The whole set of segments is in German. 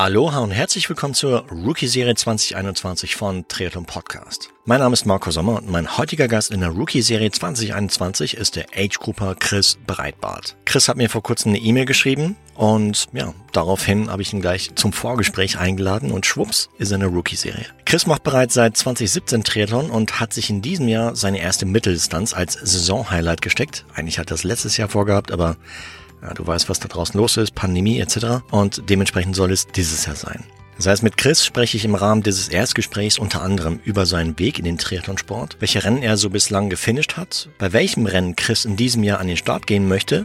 Aloha und herzlich willkommen zur Rookie-Serie 2021 von Triathlon Podcast. Mein Name ist Marco Sommer und mein heutiger Gast in der Rookie-Serie 2021 ist der Age-Grouper Chris Breitbart. Chris hat mir vor kurzem eine E-Mail geschrieben und ja, daraufhin habe ich ihn gleich zum Vorgespräch eingeladen und schwupps ist er in der Rookie-Serie. Chris macht bereits seit 2017 Triathlon und hat sich in diesem Jahr seine erste Mitteldistanz als Saison-Highlight gesteckt. Eigentlich hat er das letztes Jahr vorgehabt, aber ja, du weißt, was da draußen los ist, Pandemie etc. Und dementsprechend soll es dieses Jahr sein. Das heißt, mit Chris spreche ich im Rahmen dieses Erstgesprächs unter anderem über seinen Weg in den Triathlonsport, welche Rennen er so bislang gefinisht hat, bei welchem Rennen Chris in diesem Jahr an den Start gehen möchte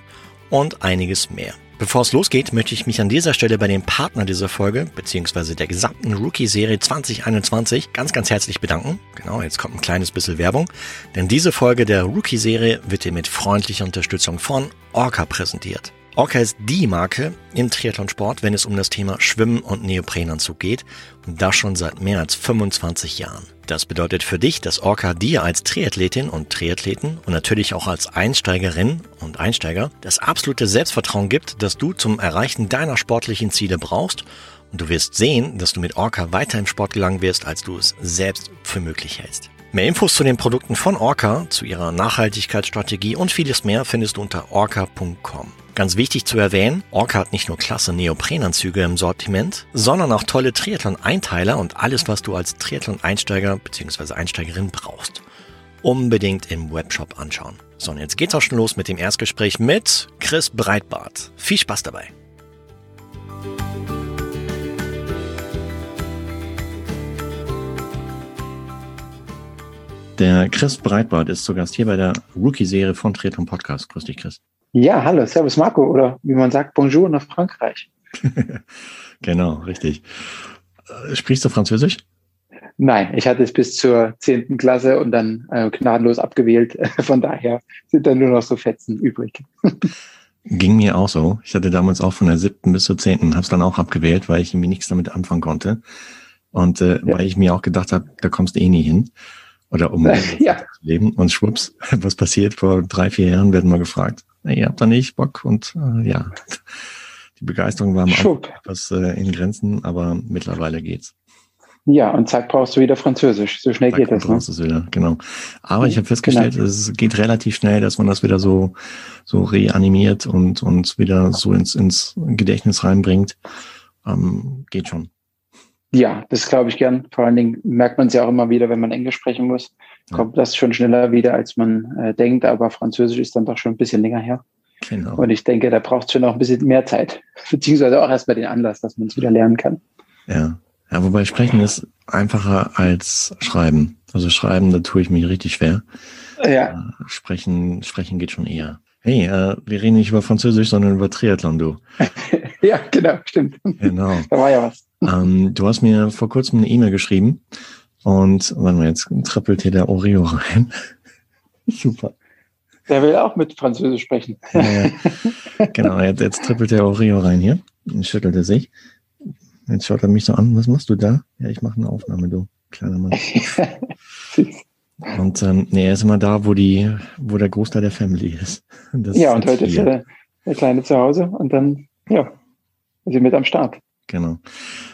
und einiges mehr. Bevor es losgeht, möchte ich mich an dieser Stelle bei dem Partner dieser Folge, beziehungsweise der gesamten Rookie-Serie 2021, ganz, ganz herzlich bedanken. Genau, jetzt kommt ein kleines bisschen Werbung. Denn diese Folge der Rookie-Serie wird dir mit freundlicher Unterstützung von Orca präsentiert. Orca ist die Marke im Triathlonsport, wenn es um das Thema Schwimmen und Neoprenanzug geht und das schon seit mehr als 25 Jahren. Das bedeutet für dich, dass Orca dir als Triathletin und Triathleten und natürlich auch als Einsteigerin und Einsteiger das absolute Selbstvertrauen gibt, das du zum Erreichen deiner sportlichen Ziele brauchst und du wirst sehen, dass du mit Orca weiter im Sport gelangen wirst, als du es selbst für möglich hältst. Mehr Infos zu den Produkten von Orca, zu ihrer Nachhaltigkeitsstrategie und vieles mehr findest du unter orca.com. Ganz wichtig zu erwähnen, Orca hat nicht nur klasse Neoprenanzüge im Sortiment, sondern auch tolle Triathlon-Einteiler und alles, was du als Triathlon-Einsteiger bzw. Einsteigerin brauchst. Unbedingt im Webshop anschauen. So, und jetzt geht's auch schon los mit dem Erstgespräch mit Chris Breitbart. Viel Spaß dabei! Der Chris Breitbart ist zu Gast hier bei der Rookie-Serie von Triathlon Podcast. Grüß dich, Chris. Ja, hallo, Servus Marco oder wie man sagt, Bonjour nach Frankreich. genau, richtig. Äh, sprichst du Französisch? Nein, ich hatte es bis zur zehnten Klasse und dann äh, gnadenlos abgewählt. Von daher sind dann nur noch so Fetzen übrig. Ging mir auch so. Ich hatte damals auch von der siebten bis zur zehnten, habe es dann auch abgewählt, weil ich irgendwie nichts damit anfangen konnte. Und äh, ja. weil ich mir auch gedacht habe, da kommst du eh nie hin. Oder um ja. zu leben. Und schwupps, was passiert? Vor drei, vier Jahren werden wir gefragt ihr habt da nicht Bock und äh, ja, die Begeisterung war am Anfang etwas äh, in Grenzen, aber mittlerweile geht's. Ja, und zack, brauchst du wieder Französisch. So schnell zack, geht das. Brauchst ne? wieder, genau. Aber ich habe festgestellt, genau. es geht relativ schnell, dass man das wieder so, so reanimiert und, und wieder so ins, ins Gedächtnis reinbringt. Ähm, geht schon. Ja, das glaube ich gern. Vor allen Dingen merkt man es ja auch immer wieder, wenn man Englisch sprechen muss kommt das schon schneller wieder, als man äh, denkt. Aber Französisch ist dann doch schon ein bisschen länger her. Genau. Und ich denke, da braucht es schon noch ein bisschen mehr Zeit, beziehungsweise auch erstmal den Anlass, dass man es wieder lernen kann. Ja. ja, wobei Sprechen ist einfacher als Schreiben. Also Schreiben, da tue ich mich richtig schwer. Ja. Äh, sprechen, sprechen geht schon eher. Hey, äh, wir reden nicht über Französisch, sondern über Triathlon, du. ja, genau, stimmt. Genau. Da war ja was. Ähm, du hast mir vor kurzem eine E-Mail geschrieben und warte mal, jetzt trippelt hier der Oreo rein. Super. Der will auch mit Französisch sprechen. Ja, ja. Genau, jetzt, jetzt trippelt der Oreo rein hier. Jetzt schüttelt er sich. Jetzt schaut er mich so an. Was machst du da? Ja, ich mache eine Aufnahme, du kleiner Mann. Und ähm, nee, er ist immer da, wo die, wo der Großteil der Family ist. Das ja, und heute hier. ist der, der Kleine zu Hause und dann, ja, ist sie mit am Start. Genau.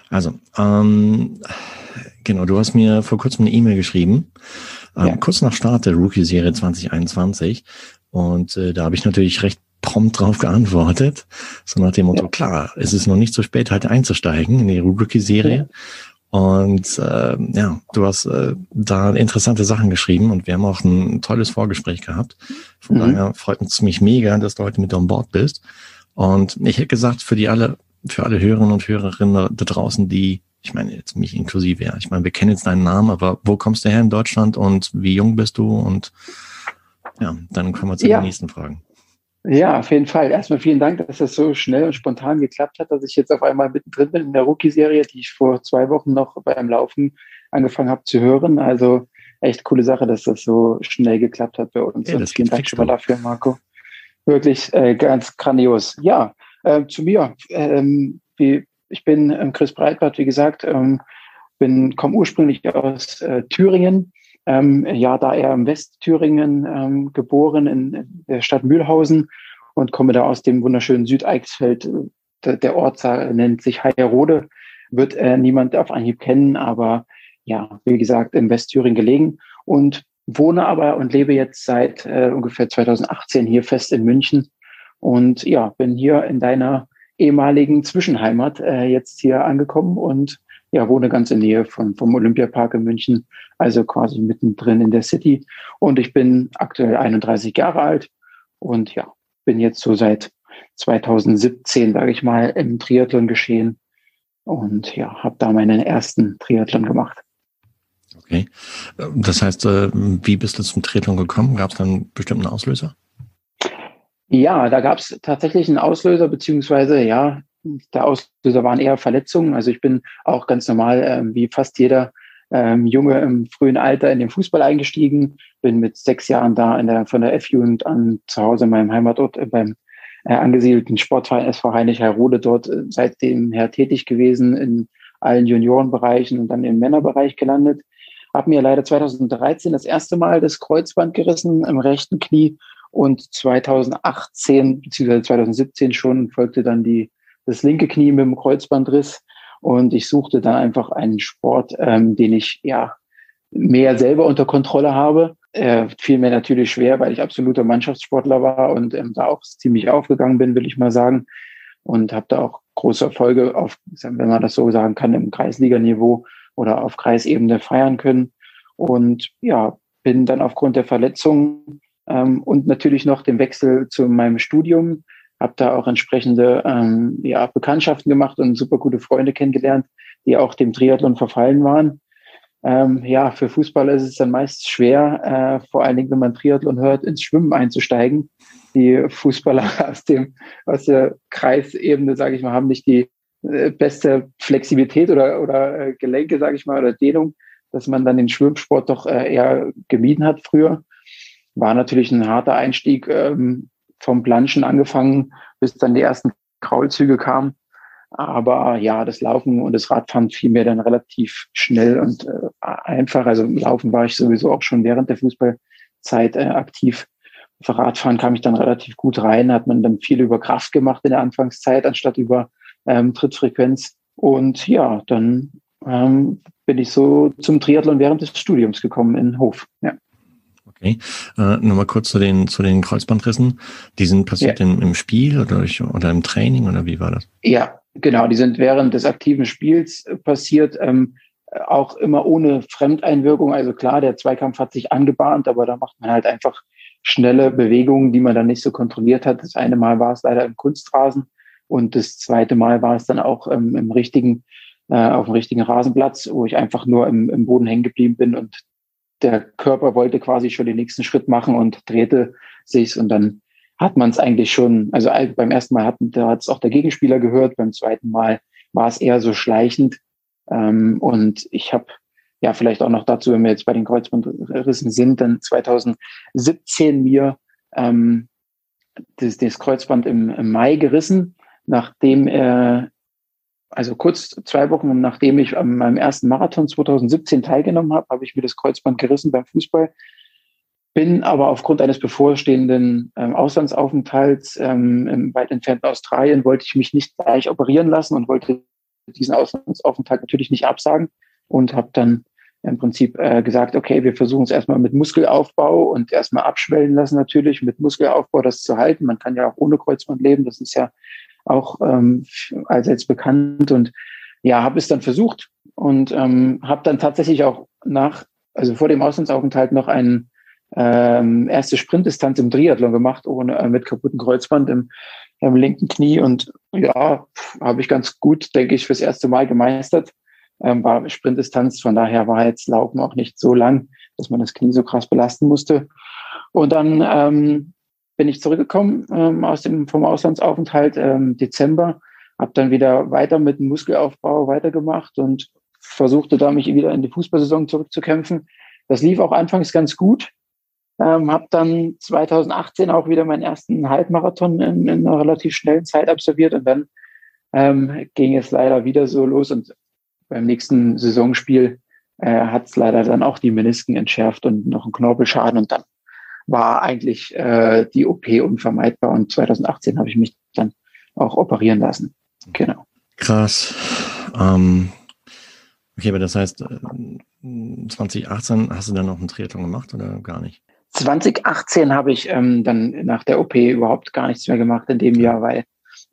Also, ähm, Genau, du hast mir vor kurzem eine E-Mail geschrieben, ähm, ja. kurz nach Start der Rookie-Serie 2021. Und äh, da habe ich natürlich recht prompt drauf geantwortet. So nach dem Motto, ja. klar, es ist noch nicht so spät, halt einzusteigen in die Rookie-Serie. Ja. Und äh, ja, du hast äh, da interessante Sachen geschrieben und wir haben auch ein tolles Vorgespräch gehabt. Von mhm. daher freut es mich mega, dass du heute mit an Bord bist. Und ich hätte gesagt, für die alle, für alle Hörerinnen und Hörerinnen da draußen, die ich meine jetzt mich inklusive, ja. Ich meine, wir kennen jetzt deinen Namen, aber wo kommst du her in Deutschland und wie jung bist du? Und ja, dann kommen wir zu ja. den nächsten Fragen. Ja, auf jeden Fall. Erstmal vielen Dank, dass das so schnell und spontan geklappt hat, dass ich jetzt auf einmal mittendrin bin in der Rookie-Serie, die ich vor zwei Wochen noch beim Laufen angefangen habe zu hören. Also echt coole Sache, dass das so schnell geklappt hat bei uns. Ja, und vielen Dank schon mal dafür, Marco. Wirklich äh, ganz grandios. Ja, äh, zu mir. Ähm, wie, ich bin ähm, Chris Breitbart, wie gesagt, ähm, bin, komme ursprünglich aus äh, Thüringen, Ähm, ja, da eher im Westthüringen ähm, geboren, in der Stadt Mühlhausen und komme da aus dem wunderschönen Südeichsfeld. Der, der Ort nennt sich Heierode, wird äh, niemand auf Anhieb kennen, aber ja, wie gesagt, im Westthüringen gelegen und wohne aber und lebe jetzt seit äh, ungefähr 2018 hier fest in München und ja, bin hier in deiner ehemaligen Zwischenheimat äh, jetzt hier angekommen und ja, wohne ganz in Nähe von, vom Olympiapark in München, also quasi mittendrin in der City. Und ich bin aktuell 31 Jahre alt und ja, bin jetzt so seit 2017, sage ich mal, im Triathlon geschehen und ja, habe da meinen ersten Triathlon gemacht. Okay. Das heißt, äh, wie bist du zum Triathlon gekommen? Gab es dann einen bestimmten Auslöser? Ja, da gab es tatsächlich einen Auslöser, beziehungsweise ja, der Auslöser waren eher Verletzungen. Also ich bin auch ganz normal, ähm, wie fast jeder ähm, Junge im frühen Alter in den Fußball eingestiegen, bin mit sechs Jahren da in der, von der F-Jugend an zu Hause in meinem Heimatort äh, beim äh, angesiedelten Sportverein SV Heinrich Heirode dort äh, seitdem her tätig gewesen in allen Juniorenbereichen und dann im Männerbereich gelandet. Hab mir leider 2013 das erste Mal das Kreuzband gerissen im rechten Knie und 2018 bzw. 2017 schon folgte dann die das linke Knie mit dem Kreuzbandriss und ich suchte dann einfach einen Sport, ähm, den ich ja mehr selber unter Kontrolle habe. Äh, fiel mir natürlich schwer, weil ich absoluter Mannschaftssportler war und ähm, da auch ziemlich aufgegangen bin, will ich mal sagen. Und habe da auch große Erfolge auf, wenn man das so sagen kann, im Kreisliganiveau oder auf Kreisebene feiern können. Und ja, bin dann aufgrund der Verletzung ähm, und natürlich noch dem Wechsel zu meinem Studium habe da auch entsprechende ähm, ja, Bekanntschaften gemacht und super gute Freunde kennengelernt, die auch dem Triathlon verfallen waren. Ähm, ja, für Fußballer ist es dann meist schwer, äh, vor allen Dingen, wenn man Triathlon hört, ins Schwimmen einzusteigen. Die Fußballer aus dem aus der Kreisebene, sage ich mal, haben nicht die äh, beste Flexibilität oder oder äh, Gelenke, sage ich mal, oder Dehnung, dass man dann den Schwimmsport doch äh, eher gemieden hat früher. War natürlich ein harter Einstieg, ähm, vom Planschen angefangen, bis dann die ersten Kraulzüge kamen. Aber ja, das Laufen und das Radfahren fiel mir dann relativ schnell und äh, einfach. Also Laufen war ich sowieso auch schon während der Fußballzeit äh, aktiv. Für Radfahren kam ich dann relativ gut rein, hat man dann viel über Kraft gemacht in der Anfangszeit, anstatt über ähm, Trittfrequenz. Und ja, dann ähm, bin ich so zum Triathlon während des Studiums gekommen in Hof. Ja. Okay. Äh, Nochmal kurz zu den, zu den Kreuzbandrissen. Die sind passiert ja. im, im Spiel oder, oder im Training oder wie war das? Ja, genau. Die sind während des aktiven Spiels äh, passiert. Ähm, auch immer ohne Fremdeinwirkung. Also klar, der Zweikampf hat sich angebahnt, aber da macht man halt einfach schnelle Bewegungen, die man dann nicht so kontrolliert hat. Das eine Mal war es leider im Kunstrasen und das zweite Mal war es dann auch ähm, im richtigen, äh, auf dem richtigen Rasenplatz, wo ich einfach nur im, im Boden hängen geblieben bin und der Körper wollte quasi schon den nächsten Schritt machen und drehte sich und dann hat man es eigentlich schon, also beim ersten Mal hat es auch der Gegenspieler gehört, beim zweiten Mal war es eher so schleichend. Ähm, und ich habe ja vielleicht auch noch dazu, wenn wir jetzt bei den Kreuzbandrissen sind, dann 2017 mir ähm, das, das Kreuzband im, im Mai gerissen, nachdem äh, also kurz zwei Wochen nachdem ich an meinem ersten Marathon 2017 teilgenommen habe, habe ich mir das Kreuzband gerissen beim Fußball. Bin aber aufgrund eines bevorstehenden ähm, Auslandsaufenthalts ähm, im weit entfernten Australien, wollte ich mich nicht gleich operieren lassen und wollte diesen Auslandsaufenthalt natürlich nicht absagen und habe dann im Prinzip äh, gesagt, okay, wir versuchen es erstmal mit Muskelaufbau und erstmal abschwellen lassen natürlich, mit Muskelaufbau das zu halten. Man kann ja auch ohne Kreuzband leben, das ist ja auch ähm, allseits bekannt und ja, habe es dann versucht und ähm, habe dann tatsächlich auch nach, also vor dem Auslandsaufenthalt noch eine ähm, erste Sprintdistanz im Triathlon gemacht, ohne äh, mit kaputten Kreuzband im, im linken Knie und ja, habe ich ganz gut, denke ich, fürs erste Mal gemeistert. Ähm, war Sprintdistanz, von daher war jetzt Laufen auch nicht so lang, dass man das Knie so krass belasten musste. Und dann ähm, bin ich zurückgekommen ähm, aus dem, vom Auslandsaufenthalt ähm, Dezember, habe dann wieder weiter mit dem Muskelaufbau weitergemacht und versuchte da mich wieder in die Fußballsaison zurückzukämpfen. Das lief auch anfangs ganz gut. Ähm, habe dann 2018 auch wieder meinen ersten Halbmarathon in, in einer relativ schnellen Zeit absolviert und dann ähm, ging es leider wieder so los und beim nächsten Saisonspiel äh, hat es leider dann auch die Menisken entschärft und noch einen Knorpelschaden und dann war eigentlich äh, die OP unvermeidbar und 2018 habe ich mich dann auch operieren lassen. Genau. Krass. Ähm, okay, aber das heißt, 2018 äh, hast du dann noch einen Triathlon gemacht oder gar nicht? 2018 habe ich ähm, dann nach der OP überhaupt gar nichts mehr gemacht in dem Jahr, weil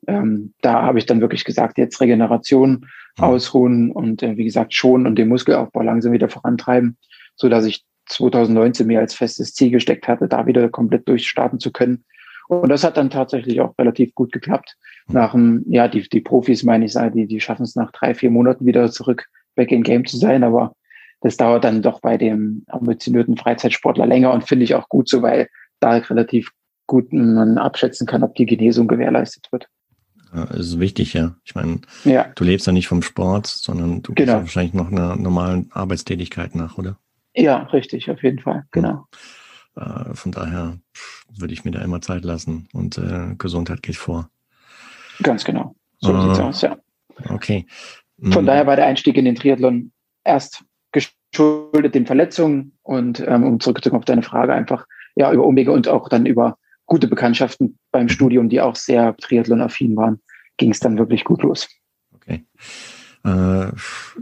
ähm, da habe ich dann wirklich gesagt, jetzt Regeneration, mhm. ausruhen und äh, wie gesagt schonen und den Muskelaufbau langsam wieder vorantreiben, so dass ich 2019 mir als festes Ziel gesteckt hatte, da wieder komplett durchstarten zu können. Und das hat dann tatsächlich auch relativ gut geklappt. Nach dem, ja, die, die Profis, meine ich, die, die schaffen es nach drei, vier Monaten wieder zurück back in Game zu sein, aber das dauert dann doch bei dem ambitionierten Freizeitsportler länger und finde ich auch gut so, weil da relativ gut man abschätzen kann, ob die Genesung gewährleistet wird. Ja, ist wichtig, ja. Ich meine, ja. du lebst ja nicht vom Sport, sondern du genau. gehst ja wahrscheinlich noch einer normalen Arbeitstätigkeit nach, oder? Ja, richtig, auf jeden Fall, genau. Äh, von daher würde ich mir da immer Zeit lassen und äh, Gesundheit geht vor. Ganz genau. So äh, sieht's aus, ja. Okay. Von mhm. daher war der Einstieg in den Triathlon erst geschuldet den Verletzungen und ähm, um zurückzukommen auf deine Frage, einfach ja über Umwege und auch dann über gute Bekanntschaften beim mhm. Studium, die auch sehr Triathlon-affin waren, ging es dann wirklich gut los. Okay. Äh,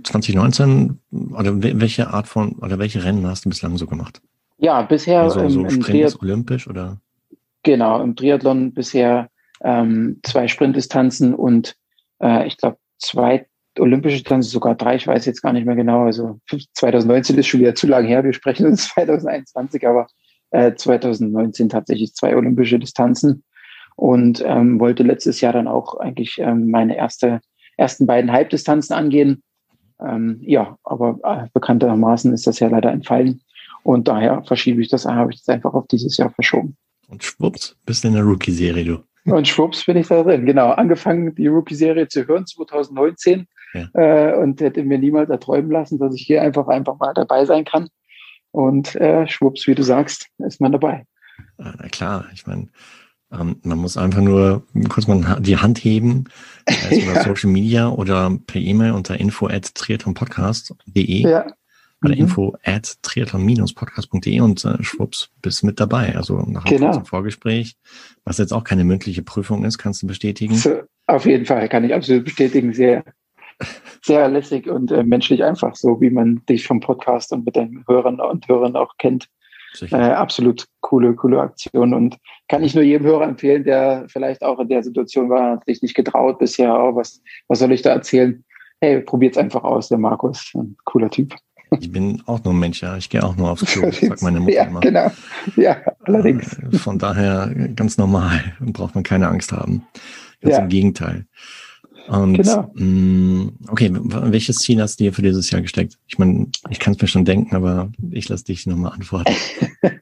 2019, oder welche Art von, oder welche Rennen hast du bislang so gemacht? Ja, bisher also, im, so im Sprint olympisch oder? Genau, im Triathlon bisher ähm, zwei Sprintdistanzen und äh, ich glaube zwei olympische Distanzen, sogar drei, ich weiß jetzt gar nicht mehr genau. Also 2019 ist schon wieder zu lange her, wir sprechen uns 2021, aber äh, 2019 tatsächlich zwei olympische Distanzen und ähm, wollte letztes Jahr dann auch eigentlich ähm, meine erste, ersten beiden Halbdistanzen angehen. Ähm, ja, aber äh, bekanntermaßen ist das ja leider entfallen. Und daher verschiebe ich das, habe ich das einfach auf dieses Jahr verschoben. Und schwupps, bist du in der Rookie-Serie, du. Und schwupps bin ich da drin. Genau, angefangen die Rookie-Serie zu hören 2019 ja. äh, und hätte mir niemals erträumen lassen, dass ich hier einfach einfach mal dabei sein kann. Und äh, schwupps, wie du sagst, ist man dabei. Na klar, ich meine, ähm, man muss einfach nur kurz mal die Hand heben, also ja. über Social Media oder per E-Mail unter info at triathlonpodcast.de. Ja bei der mhm. Info at triathlon-podcast.de und äh, schwupps, bist mit dabei. Also nach einem genau. Vorgespräch, was jetzt auch keine mündliche Prüfung ist, kannst du bestätigen? So, auf jeden Fall, kann ich absolut bestätigen. Sehr, sehr lässig und äh, menschlich einfach, so wie man dich vom Podcast und mit deinen Hörern und Hörern auch kennt. Äh, absolut coole, coole Aktion und kann ich nur jedem Hörer empfehlen, der vielleicht auch in der Situation war, hat sich nicht getraut bisher, oh, was, was soll ich da erzählen? Hey, probiert's einfach aus, der Markus, ein cooler Typ. Ich bin auch nur ein Mensch, ja. Ich gehe auch nur aufs Klo, sagt meine Mutter ja, immer. Genau. Ja, allerdings. Äh, von daher ganz normal. Braucht man keine Angst haben. Ganz ja. im Gegenteil. Und, genau. Mh, mm, okay, welches Ziel hast du dir für dieses Jahr gesteckt? Ich meine, ich kann es mir schon denken, aber ich lasse dich nochmal antworten.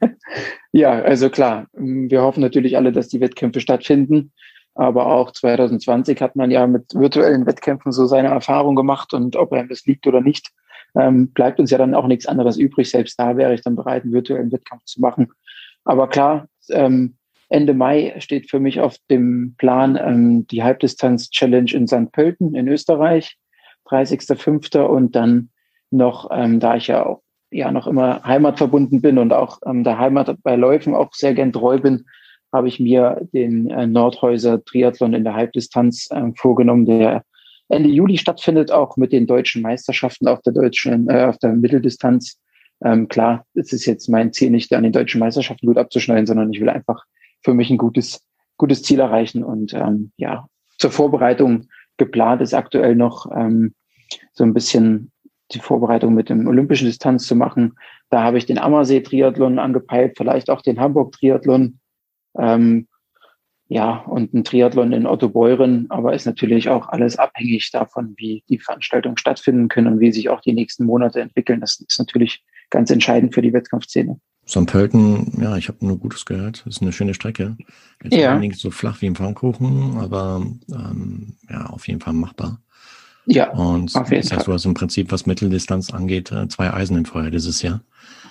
ja, also klar, wir hoffen natürlich alle, dass die Wettkämpfe stattfinden. Aber auch 2020 hat man ja mit virtuellen Wettkämpfen so seine Erfahrung gemacht und ob einem das liegt oder nicht, ähm, bleibt uns ja dann auch nichts anderes übrig. Selbst da wäre ich dann bereit, einen virtuellen Wettkampf zu machen. Aber klar, ähm, Ende Mai steht für mich auf dem Plan ähm, die Halbdistanz-Challenge in St. Pölten in Österreich, 30.05. Und dann noch, ähm, da ich ja auch ja noch immer heimatverbunden bin und auch ähm, der Heimat bei Läufen auch sehr gern treu bin, habe ich mir den äh, Nordhäuser Triathlon in der Halbdistanz äh, vorgenommen, der Ende Juli stattfindet, auch mit den deutschen Meisterschaften auf der deutschen, äh, auf der Mitteldistanz. Ähm, klar, es ist jetzt mein Ziel, nicht an den deutschen Meisterschaften gut abzuschneiden, sondern ich will einfach für mich ein gutes, gutes Ziel erreichen. Und ähm, ja, zur Vorbereitung geplant ist aktuell noch ähm, so ein bisschen die Vorbereitung mit dem olympischen Distanz zu machen. Da habe ich den Ammersee-Triathlon angepeilt, vielleicht auch den Hamburg-Triathlon. Ähm, ja, und ein Triathlon in Ottobeuren, aber ist natürlich auch alles abhängig davon, wie die Veranstaltungen stattfinden können und wie sich auch die nächsten Monate entwickeln. Das ist natürlich ganz entscheidend für die Wettkampfszene. St. Pölten, ja, ich habe nur Gutes gehört. Das ist eine schöne Strecke. Jetzt ja. nicht so flach wie im Pfannkuchen, aber ähm, ja, auf jeden Fall machbar. Ja, und auf jeden das heißt, Fall. du hast im Prinzip, was Mitteldistanz angeht, äh, zwei Eisen im Feuer dieses Jahr.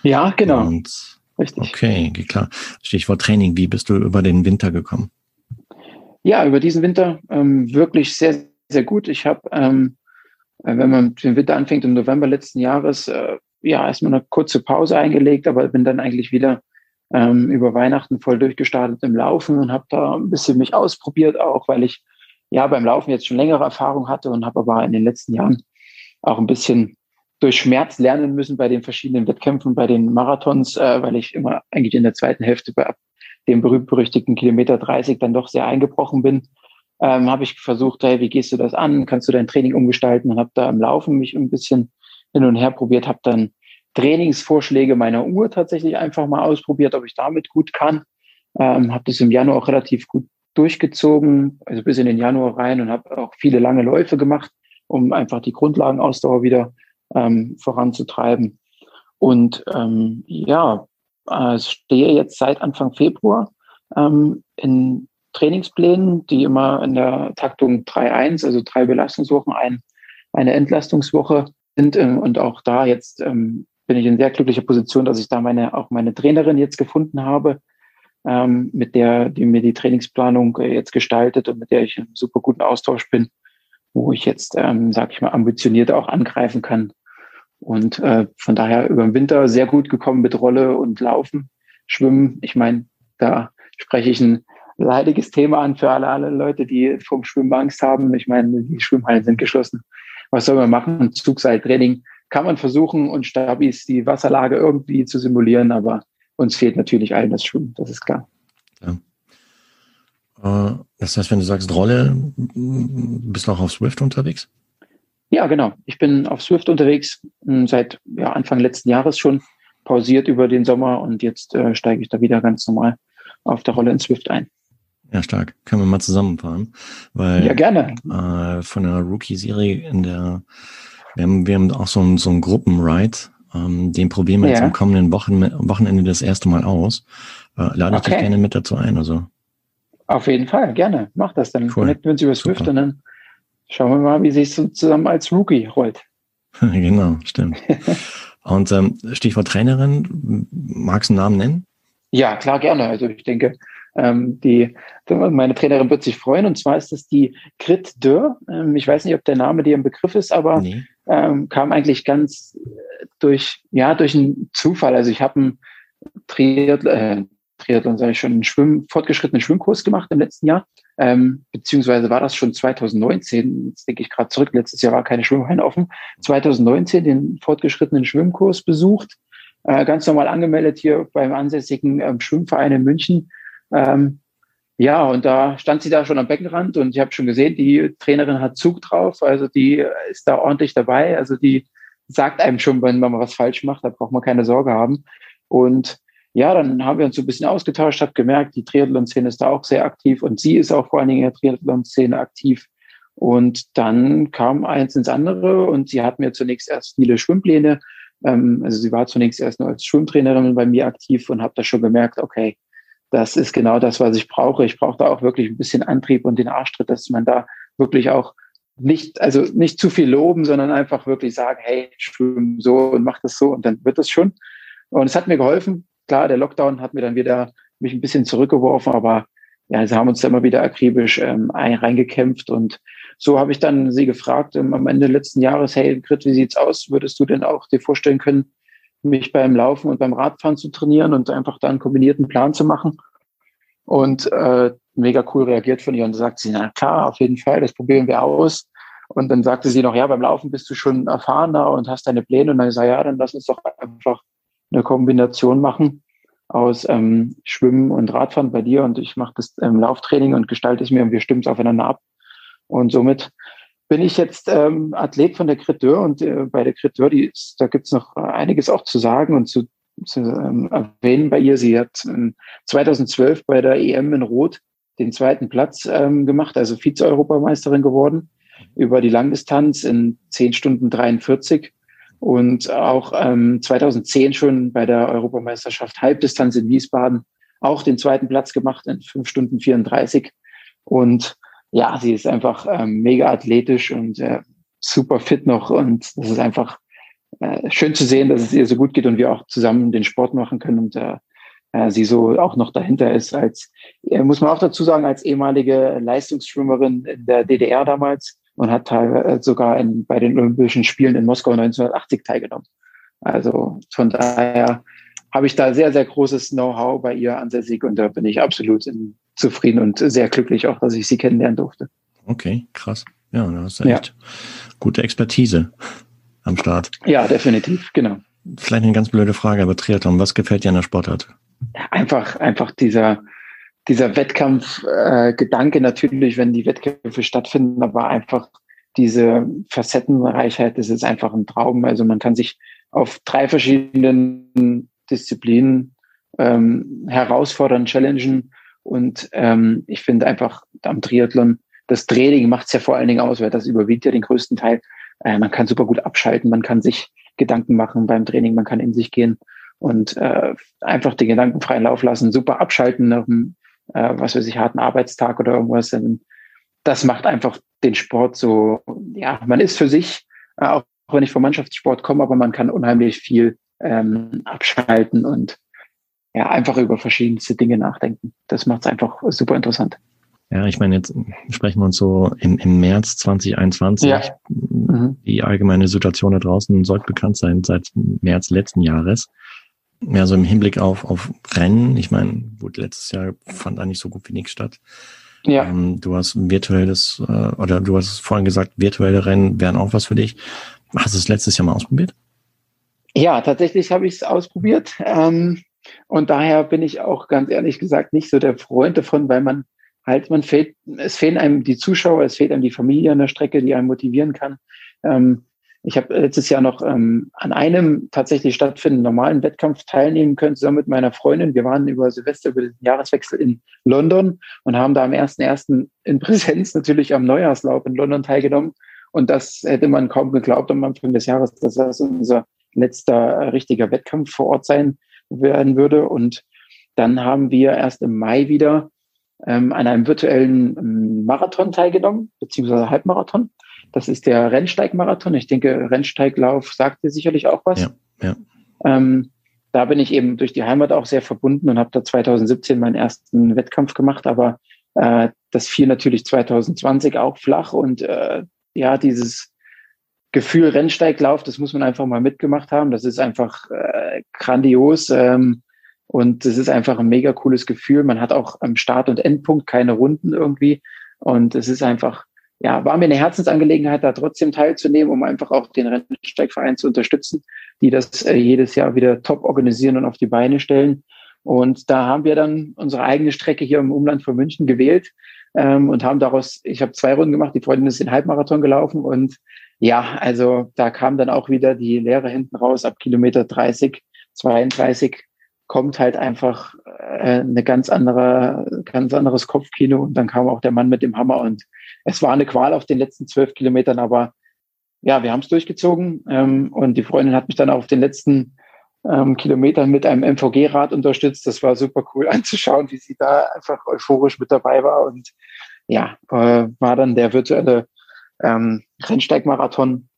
Ja, genau. Und, Richtig. Okay, klar. Stichwort Training. Wie bist du über den Winter gekommen? Ja, über diesen Winter ähm, wirklich sehr, sehr gut. Ich habe ähm, äh, wenn man den Winter anfängt im November letzten Jahres, äh, ja, erstmal eine kurze Pause eingelegt, aber bin dann eigentlich wieder ähm, über Weihnachten voll durchgestartet im Laufen und habe da ein bisschen mich ausprobiert, auch weil ich ja beim Laufen jetzt schon längere Erfahrung hatte und habe aber in den letzten Jahren auch ein bisschen durch Schmerz lernen müssen bei den verschiedenen Wettkämpfen, bei den Marathons, äh, weil ich immer eigentlich in der zweiten Hälfte bei dem berühmt-berüchtigten Kilometer 30 dann doch sehr eingebrochen bin. Ähm, habe ich versucht, hey, wie gehst du das an? Kannst du dein Training umgestalten? Und habe da im Laufen mich ein bisschen hin und her probiert, habe dann Trainingsvorschläge meiner Uhr tatsächlich einfach mal ausprobiert, ob ich damit gut kann. Ähm, habe das im Januar auch relativ gut durchgezogen, also bis in den Januar rein und habe auch viele lange Läufe gemacht, um einfach die Grundlagenausdauer wieder ähm, voranzutreiben. Und ähm, ja, äh, stehe jetzt seit Anfang Februar ähm, in Trainingsplänen, die immer in der Taktung 3.1, also drei Belastungswochen, ein, eine Entlastungswoche sind. Ähm, und auch da jetzt ähm, bin ich in sehr glücklicher Position, dass ich da meine, auch meine Trainerin jetzt gefunden habe, ähm, mit der, die mir die Trainingsplanung äh, jetzt gestaltet und mit der ich im super guten Austausch bin, wo ich jetzt, ähm, sag ich mal, ambitioniert auch angreifen kann. Und äh, von daher über den Winter sehr gut gekommen mit Rolle und Laufen, Schwimmen. Ich meine, da spreche ich ein leidiges Thema an für alle, alle Leute, die vom Schwimmen Angst haben. Ich meine, die Schwimmhallen sind geschlossen. Was soll man machen? Zugseiltraining kann man versuchen und Stabis die Wasserlage irgendwie zu simulieren, aber uns fehlt natürlich allen das Schwimmen, das ist klar. Ja. Äh, das heißt, wenn du sagst Rolle, bist du auch auf Swift unterwegs? Ja, genau. Ich bin auf Swift unterwegs hm, seit ja, Anfang letzten Jahres schon, pausiert über den Sommer und jetzt äh, steige ich da wieder ganz normal auf der Rolle in Swift ein. Ja, stark. Können wir mal zusammenfahren? Weil, ja, gerne. Äh, von der Rookie-Serie in der, wir haben, wir haben auch so ein, so ein Gruppenride, ähm, den probieren wir ja. jetzt am kommenden Wochen, Wochenende das erste Mal aus. Äh, lade ich okay. dich gerne mit dazu ein. Also. Auf jeden Fall, gerne. Mach das. Dann cool. connecten wir uns über Swift und dann schauen wir mal, wie sich so zusammen als Rookie rollt. genau, stimmt. und ähm, Stichwort Trainerin, magst du einen Namen nennen? Ja, klar, gerne. Also ich denke, ähm, die, meine Trainerin wird sich freuen. Und zwar ist es die Grit Dörr. Ähm, ich weiß nicht, ob der Name dir ein Begriff ist, aber nee. ähm, kam eigentlich ganz durch, ja, durch einen Zufall. Also ich habe einen Triathlon, äh, Triathlon sage ich schon, einen Schwimm, fortgeschrittenen Schwimmkurs gemacht im letzten Jahr. Ähm, beziehungsweise war das schon 2019, jetzt denke ich gerade zurück, letztes Jahr war keine Schwimmhallen offen, 2019 den fortgeschrittenen Schwimmkurs besucht, äh, ganz normal angemeldet hier beim ansässigen ähm, Schwimmverein in München ähm, ja, und da stand sie da schon am Beckenrand und ich habe schon gesehen, die Trainerin hat Zug drauf, also die ist da ordentlich dabei, also die sagt einem schon, wenn man was falsch macht, da braucht man keine Sorge haben. Und ja, dann haben wir uns so ein bisschen ausgetauscht, habe gemerkt, die Triathlon-Szene ist da auch sehr aktiv und sie ist auch vor allen Dingen in der Triathlon-Szene aktiv. Und dann kam eins ins andere und sie hat mir zunächst erst viele Schwimmpläne. Ähm, also sie war zunächst erst nur als Schwimmtrainerin bei mir aktiv und habe da schon gemerkt, okay, das ist genau das, was ich brauche. Ich brauche da auch wirklich ein bisschen Antrieb und den Arschtritt, dass man da wirklich auch nicht, also nicht zu viel loben, sondern einfach wirklich sagen, hey, schwimm so und mach das so und dann wird das schon. Und es hat mir geholfen. Klar, der Lockdown hat mir dann wieder mich ein bisschen zurückgeworfen, aber ja, sie haben uns da immer wieder akribisch ähm, reingekämpft und so habe ich dann sie gefragt ähm, am Ende letzten Jahres, hey, Grit, wie sieht's aus? Würdest du denn auch dir vorstellen können, mich beim Laufen und beim Radfahren zu trainieren und einfach da einen kombinierten Plan zu machen. Und äh, mega cool reagiert von ihr und sagt sie, na klar, auf jeden Fall, das probieren wir aus. Und dann sagte sie noch, ja, beim Laufen bist du schon erfahrener und hast deine Pläne. Und dann sage ja, dann lass uns doch einfach eine Kombination machen aus ähm, Schwimmen und Radfahren bei dir und ich mache das ähm, Lauftraining und gestalte es mir und wir stimmen es aufeinander ab. Und somit bin ich jetzt ähm, Athlet von der Creteur und äh, bei der Creteur, die ist, da gibt's noch einiges auch zu sagen und zu, zu ähm, erwähnen bei ihr. Sie hat ähm, 2012 bei der EM in Rot den zweiten Platz ähm, gemacht, also Vize-Europameisterin geworden über die Langdistanz in 10 Stunden 43 und auch ähm, 2010 schon bei der Europameisterschaft Halbdistanz in Wiesbaden auch den zweiten Platz gemacht in 5 Stunden 34 und ja, sie ist einfach ähm, mega athletisch und äh, super fit noch und das ist einfach äh, schön zu sehen, dass es ihr so gut geht und wir auch zusammen den Sport machen können und äh, äh, sie so auch noch dahinter ist als, äh, muss man auch dazu sagen, als ehemalige Leistungsschwimmerin in der DDR damals und hat teilweise sogar in, bei den Olympischen Spielen in Moskau 1980 teilgenommen. Also von daher habe ich da sehr, sehr großes Know-how bei ihr ansässig und da bin ich absolut in, zufrieden und sehr glücklich auch, dass ich sie kennenlernen durfte. Okay, krass. Ja, da hast du echt ja. gute Expertise am Start. Ja, definitiv, genau. Vielleicht eine ganz blöde Frage, aber Triathlon, was gefällt dir an der Sportart? Einfach, einfach dieser, dieser Wettkampfgedanke äh, natürlich, wenn die Wettkämpfe stattfinden, aber einfach diese Facettenreichheit, das ist einfach ein Traum. Also man kann sich auf drei verschiedenen Disziplinen ähm, herausfordern, challengen. Und ähm, ich finde einfach am Triathlon, das Training macht es ja vor allen Dingen aus, weil das überwiegt ja den größten Teil. Äh, man kann super gut abschalten, man kann sich Gedanken machen beim Training, man kann in sich gehen und äh, einfach den Gedanken freien Lauf lassen, super abschalten nach einem, äh, was weiß ich, harten Arbeitstag oder irgendwas. Das macht einfach den Sport so, ja, man ist für sich, äh, auch wenn ich vom Mannschaftssport komme, aber man kann unheimlich viel ähm, abschalten und ja, einfach über verschiedenste Dinge nachdenken. Das macht es einfach super interessant. Ja, ich meine, jetzt sprechen wir uns so im, im März 2021. Ja. Mhm. Die allgemeine Situation da draußen sollte bekannt sein seit März letzten Jahres. Ja, so im Hinblick auf, auf Rennen. Ich meine, gut, letztes Jahr fand eigentlich so gut wie nichts statt. Ja. Ähm, du hast virtuelles, äh, oder du hast vorhin gesagt, virtuelle Rennen wären auch was für dich. Hast du es letztes Jahr mal ausprobiert? Ja, tatsächlich habe ich es ausprobiert. Ähm, und daher bin ich auch ganz ehrlich gesagt nicht so der Freund davon, weil man halt, man fehlt, es fehlen einem die Zuschauer, es fehlt einem die Familie an der Strecke, die einen motivieren kann. Ähm, ich habe letztes Jahr noch ähm, an einem tatsächlich stattfindenden normalen Wettkampf teilnehmen können, zusammen mit meiner Freundin. Wir waren über Silvester, über den Jahreswechsel in London und haben da am 1.1. in Präsenz natürlich am Neujahrslauf in London teilgenommen. Und das hätte man kaum geglaubt am Anfang des Jahres, dass das unser letzter richtiger Wettkampf vor Ort sein werden würde. Und dann haben wir erst im Mai wieder ähm, an einem virtuellen ähm, Marathon teilgenommen, beziehungsweise Halbmarathon. Das ist der Rennsteigmarathon. Ich denke, Rennsteiglauf sagt dir sicherlich auch was. Ja, ja. Ähm, da bin ich eben durch die Heimat auch sehr verbunden und habe da 2017 meinen ersten Wettkampf gemacht, aber äh, das fiel natürlich 2020 auch flach und äh, ja, dieses Gefühl Rennsteiglauf, das muss man einfach mal mitgemacht haben. Das ist einfach äh, grandios. Ähm, und es ist einfach ein mega cooles Gefühl. Man hat auch am Start- und Endpunkt keine Runden irgendwie. Und es ist einfach, ja, war mir eine Herzensangelegenheit, da trotzdem teilzunehmen, um einfach auch den Rennsteigverein zu unterstützen, die das äh, jedes Jahr wieder top organisieren und auf die Beine stellen. Und da haben wir dann unsere eigene Strecke hier im Umland von München gewählt ähm, und haben daraus, ich habe zwei Runden gemacht, die Freundin ist den Halbmarathon gelaufen und ja, also da kam dann auch wieder die Lehre hinten raus ab Kilometer 30, 32 kommt halt einfach äh, eine ganz andere, ganz anderes Kopfkino und dann kam auch der Mann mit dem Hammer und es war eine Qual auf den letzten zwölf Kilometern, aber ja, wir haben es durchgezogen ähm, und die Freundin hat mich dann auf den letzten ähm, Kilometern mit einem MVG-Rad unterstützt. Das war super cool anzuschauen, wie sie da einfach euphorisch mit dabei war und ja, äh, war dann der virtuelle ähm, Rennsteigmarathon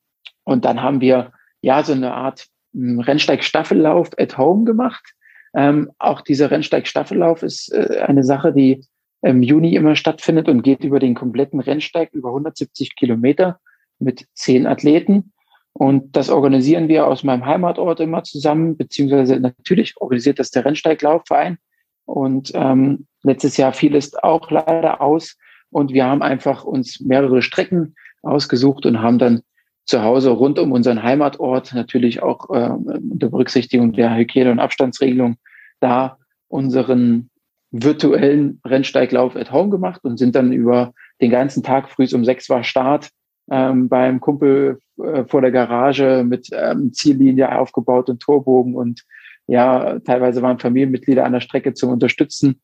und dann haben wir ja so eine Art hm, Rennsteig-Staffellauf at home gemacht ähm, auch dieser Rennsteig-Staffellauf ist äh, eine Sache, die im Juni immer stattfindet und geht über den kompletten Rennsteig über 170 Kilometer mit zehn Athleten. Und das organisieren wir aus meinem Heimatort immer zusammen, beziehungsweise natürlich organisiert das der Rennsteiglaufverein. Und ähm, letztes Jahr fiel es auch leider aus. Und wir haben einfach uns mehrere Strecken ausgesucht und haben dann zu Hause rund um unseren Heimatort, natürlich auch äh, unter Berücksichtigung der Hygiene- und Abstandsregelung, da unseren virtuellen Rennsteiglauf at home gemacht und sind dann über den ganzen Tag früh um sechs war Start ähm, beim Kumpel äh, vor der Garage mit ähm, Ziellinie aufgebaut und Torbogen und ja, teilweise waren Familienmitglieder an der Strecke zum Unterstützen.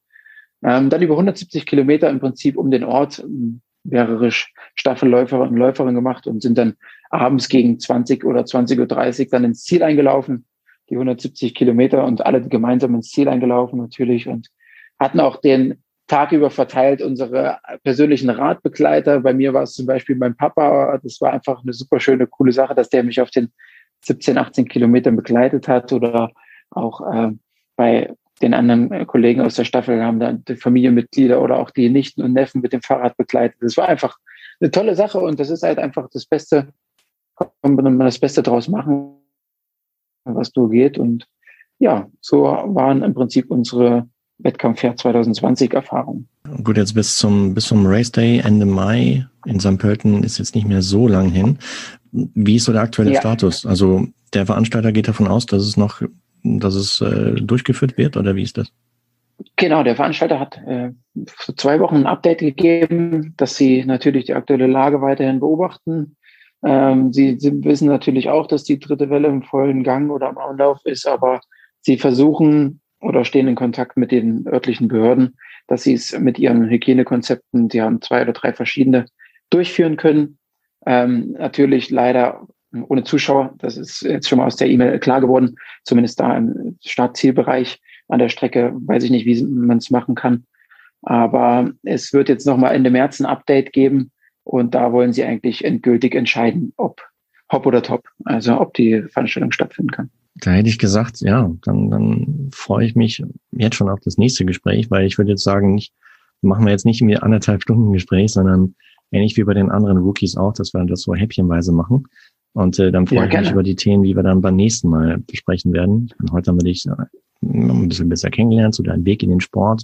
Ähm, dann über 170 Kilometer im Prinzip um den Ort mehrere Staffelläufer und Läuferinnen gemacht und sind dann abends gegen 20 oder 20.30 Uhr dann ins Ziel eingelaufen, die 170 Kilometer und alle gemeinsam ins Ziel eingelaufen natürlich und hatten auch den Tag über verteilt unsere persönlichen Radbegleiter. Bei mir war es zum Beispiel mein Papa. Das war einfach eine super schöne, coole Sache, dass der mich auf den 17, 18 Kilometern begleitet hat oder auch äh, bei den anderen äh, Kollegen aus der Staffel haben dann die Familienmitglieder oder auch die Nichten und Neffen mit dem Fahrrad begleitet. Das war einfach eine tolle Sache und das ist halt einfach das Beste, kann man das Beste draus machen, was du geht. Und ja, so waren im Prinzip unsere Wettkampfjahr 2020 Erfahrungen. Gut, jetzt bis zum, bis zum Race Day Ende Mai in St. Pölten ist jetzt nicht mehr so lang hin. Wie ist so der aktuelle ja. Status? Also der Veranstalter geht davon aus, dass es noch, dass es äh, durchgeführt wird oder wie ist das? Genau, der Veranstalter hat äh, vor zwei Wochen ein Update gegeben, dass sie natürlich die aktuelle Lage weiterhin beobachten. Ähm, sie, sie wissen natürlich auch, dass die dritte Welle im vollen Gang oder am Anlauf ist, aber sie versuchen oder stehen in Kontakt mit den örtlichen Behörden, dass sie es mit ihren Hygienekonzepten, die haben zwei oder drei verschiedene, durchführen können. Ähm, natürlich leider ohne Zuschauer, das ist jetzt schon mal aus der E-Mail klar geworden, zumindest da im Startzielbereich an der Strecke, weiß ich nicht, wie man es machen kann. Aber es wird jetzt nochmal Ende März ein Update geben und da wollen sie eigentlich endgültig entscheiden, ob Hop oder Top, also ob die Veranstaltung stattfinden kann. Da hätte ich gesagt, ja, dann, dann freue ich mich jetzt schon auf das nächste Gespräch, weil ich würde jetzt sagen, nicht, machen wir jetzt nicht mehr anderthalb Stunden Gespräch, sondern ähnlich wie bei den anderen Rookies auch, dass wir das so häppchenweise machen. Und äh, dann freue ja, ich mich über die Themen, die wir dann beim nächsten Mal besprechen werden. Und heute haben wir dich äh, ein bisschen besser kennengelernt, so deinen Weg in den Sport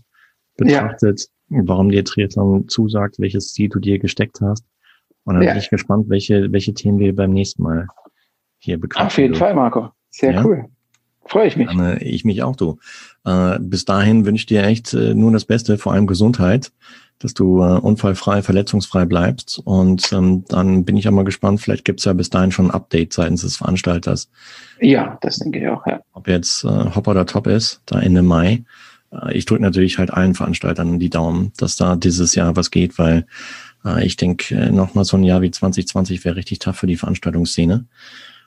betrachtet, ja. warum dir Triathlon zusagt, welches Ziel du dir gesteckt hast. Und dann ja. bin ich gespannt, welche, welche Themen wir beim nächsten Mal hier bekommen. Auf jeden Fall, Marco. Sehr ja? cool. Freue ich mich. Dann, ich mich auch, du. Äh, bis dahin wünsche ich dir echt äh, nur das Beste, vor allem Gesundheit, dass du äh, unfallfrei, verletzungsfrei bleibst. Und ähm, dann bin ich auch mal gespannt, vielleicht gibt's ja bis dahin schon ein Update seitens des Veranstalters. Ja, das denke ich auch, ja. Ob jetzt äh, Hop oder Top ist, da Ende Mai. Äh, ich drücke natürlich halt allen Veranstaltern die Daumen, dass da dieses Jahr was geht, weil äh, ich denke, äh, nochmal so ein Jahr wie 2020 wäre richtig tough für die Veranstaltungsszene.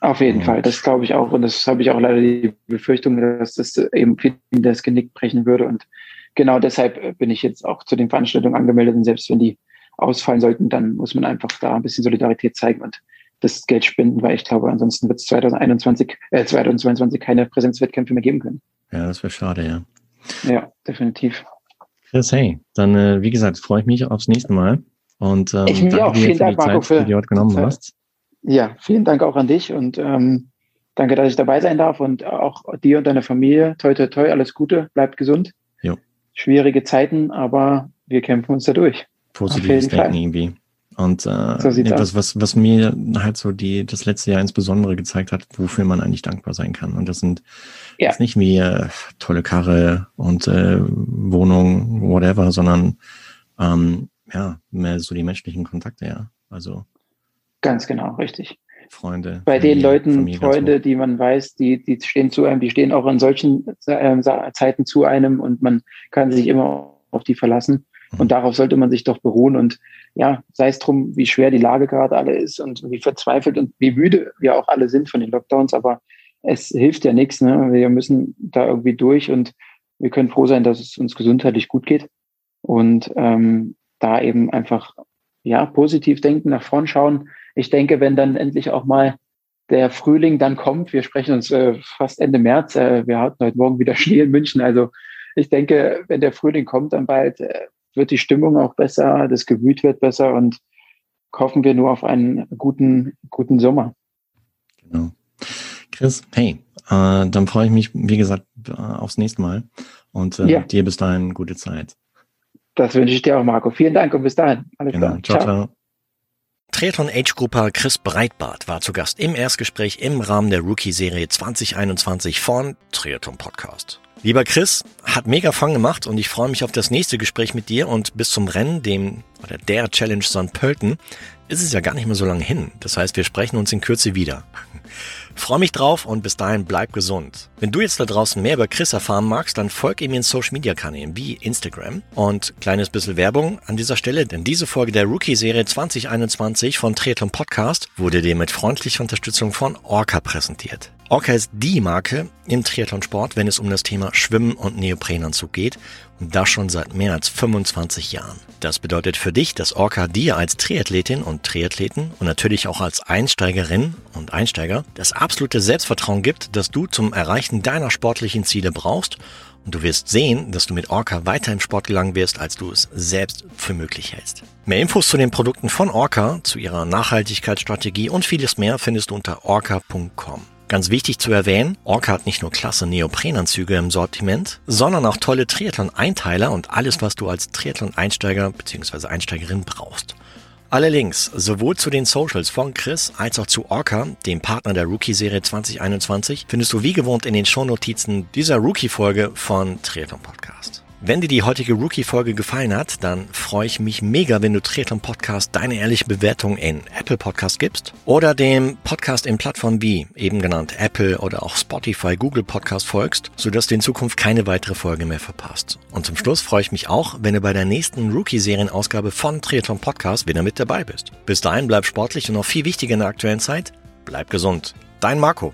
Auf jeden Fall, das glaube ich auch. Und das habe ich auch leider die Befürchtung, dass das eben das Genick brechen würde. Und genau deshalb bin ich jetzt auch zu den Veranstaltungen angemeldet. Und selbst wenn die ausfallen sollten, dann muss man einfach da ein bisschen Solidarität zeigen und das Geld spenden, weil ich glaube, ansonsten wird es 2021, äh, 2022 keine Präsenzwettkämpfe mehr geben können. Ja, das wäre schade, ja. Ja, definitiv. Chris, hey, dann, äh, wie gesagt, freue ich mich aufs nächste Mal. Und ähm, ich danke auch. Vielen für Dank, die Marco, Zeit, die du heute genommen hast. Ja, vielen Dank auch an dich und ähm, danke, dass ich dabei sein darf und auch dir und deiner Familie. Toi, toi, toi, alles Gute, bleibt gesund. Schwierige Zeiten, aber wir kämpfen uns da durch. Positives Denken irgendwie. Und äh, so etwas, was, was mir halt so die das letzte Jahr insbesondere gezeigt hat, wofür man eigentlich dankbar sein kann. Und das sind ja. jetzt nicht wie äh, tolle Karre und äh, Wohnung, whatever, sondern ähm, ja, mehr so die menschlichen Kontakte, ja. Also Ganz genau, richtig. Freunde. Bei Familie, den Leuten, Familie Freunde, die man weiß, die, die stehen zu einem, die stehen auch in solchen äh, Zeiten zu einem und man kann sich immer auf die verlassen. Mhm. Und darauf sollte man sich doch beruhen. Und ja, sei es drum, wie schwer die Lage gerade alle ist und wie verzweifelt und wie müde wir auch alle sind von den Lockdowns, aber es hilft ja nichts. Ne? Wir müssen da irgendwie durch und wir können froh sein, dass es uns gesundheitlich gut geht. Und ähm, da eben einfach ja positiv denken, nach vorn schauen, ich denke, wenn dann endlich auch mal der Frühling dann kommt, wir sprechen uns äh, fast Ende März, äh, wir hatten heute Morgen wieder Schnee in München, also ich denke, wenn der Frühling kommt, dann bald äh, wird die Stimmung auch besser, das Gemüt wird besser und hoffen wir nur auf einen guten, guten Sommer. Genau. Chris, hey, äh, dann freue ich mich, wie gesagt, äh, aufs nächste Mal und äh, ja. dir bis dahin gute Zeit. Das wünsche ich dir auch, Marco. Vielen Dank und bis dahin. Alles genau. klar. ciao. ciao. Triathlon Age Grupper Chris Breitbart war zu Gast im Erstgespräch im Rahmen der Rookie-Serie 2021 von Triathlon Podcast. Lieber Chris, hat mega Fun gemacht und ich freue mich auf das nächste Gespräch mit dir und bis zum Rennen, dem oder der Challenge St. Pölten, ist es ja gar nicht mehr so lange hin. Das heißt, wir sprechen uns in Kürze wieder. Freue mich drauf und bis dahin bleib gesund. Wenn du jetzt da draußen mehr über Chris erfahren magst, dann folg ihm in Social Media Kanälen wie Instagram. Und kleines bisschen Werbung an dieser Stelle, denn diese Folge der Rookie-Serie 2021 von Triathlon Podcast wurde dir mit freundlicher Unterstützung von Orca präsentiert. Orca ist die Marke im Triathlonsport, wenn es um das Thema Schwimmen und Neoprenanzug geht und das schon seit mehr als 25 Jahren. Das bedeutet für dich, dass Orca dir als Triathletin und Triathleten und natürlich auch als Einsteigerin und Einsteiger das absolute Selbstvertrauen gibt, das du zum Erreichen deiner sportlichen Ziele brauchst Und du wirst sehen, dass du mit Orca weiter im Sport gelangen wirst, als du es selbst für möglich hältst. Mehr Infos zu den Produkten von Orca, zu ihrer Nachhaltigkeitsstrategie und vieles mehr findest du unter orca.com. Ganz wichtig zu erwähnen, Orca hat nicht nur klasse Neoprenanzüge im Sortiment, sondern auch tolle Triathlon-Einteiler und alles, was du als Triathlon-Einsteiger bzw. Einsteigerin brauchst. Alle Links, sowohl zu den Socials von Chris als auch zu Orca, dem Partner der Rookie-Serie 2021, findest du wie gewohnt in den Shownotizen dieser Rookie-Folge von Triathlon Podcast. Wenn dir die heutige Rookie-Folge gefallen hat, dann freue ich mich mega, wenn du Triathlon Podcast deine ehrliche Bewertung in Apple Podcast gibst oder dem Podcast in Plattformen wie eben genannt Apple oder auch Spotify, Google Podcast folgst, sodass du in Zukunft keine weitere Folge mehr verpasst. Und zum Schluss freue ich mich auch, wenn du bei der nächsten Rookie-Serienausgabe von Triathlon Podcast wieder mit dabei bist. Bis dahin bleib sportlich und noch viel wichtiger in der aktuellen Zeit, bleib gesund. Dein Marco.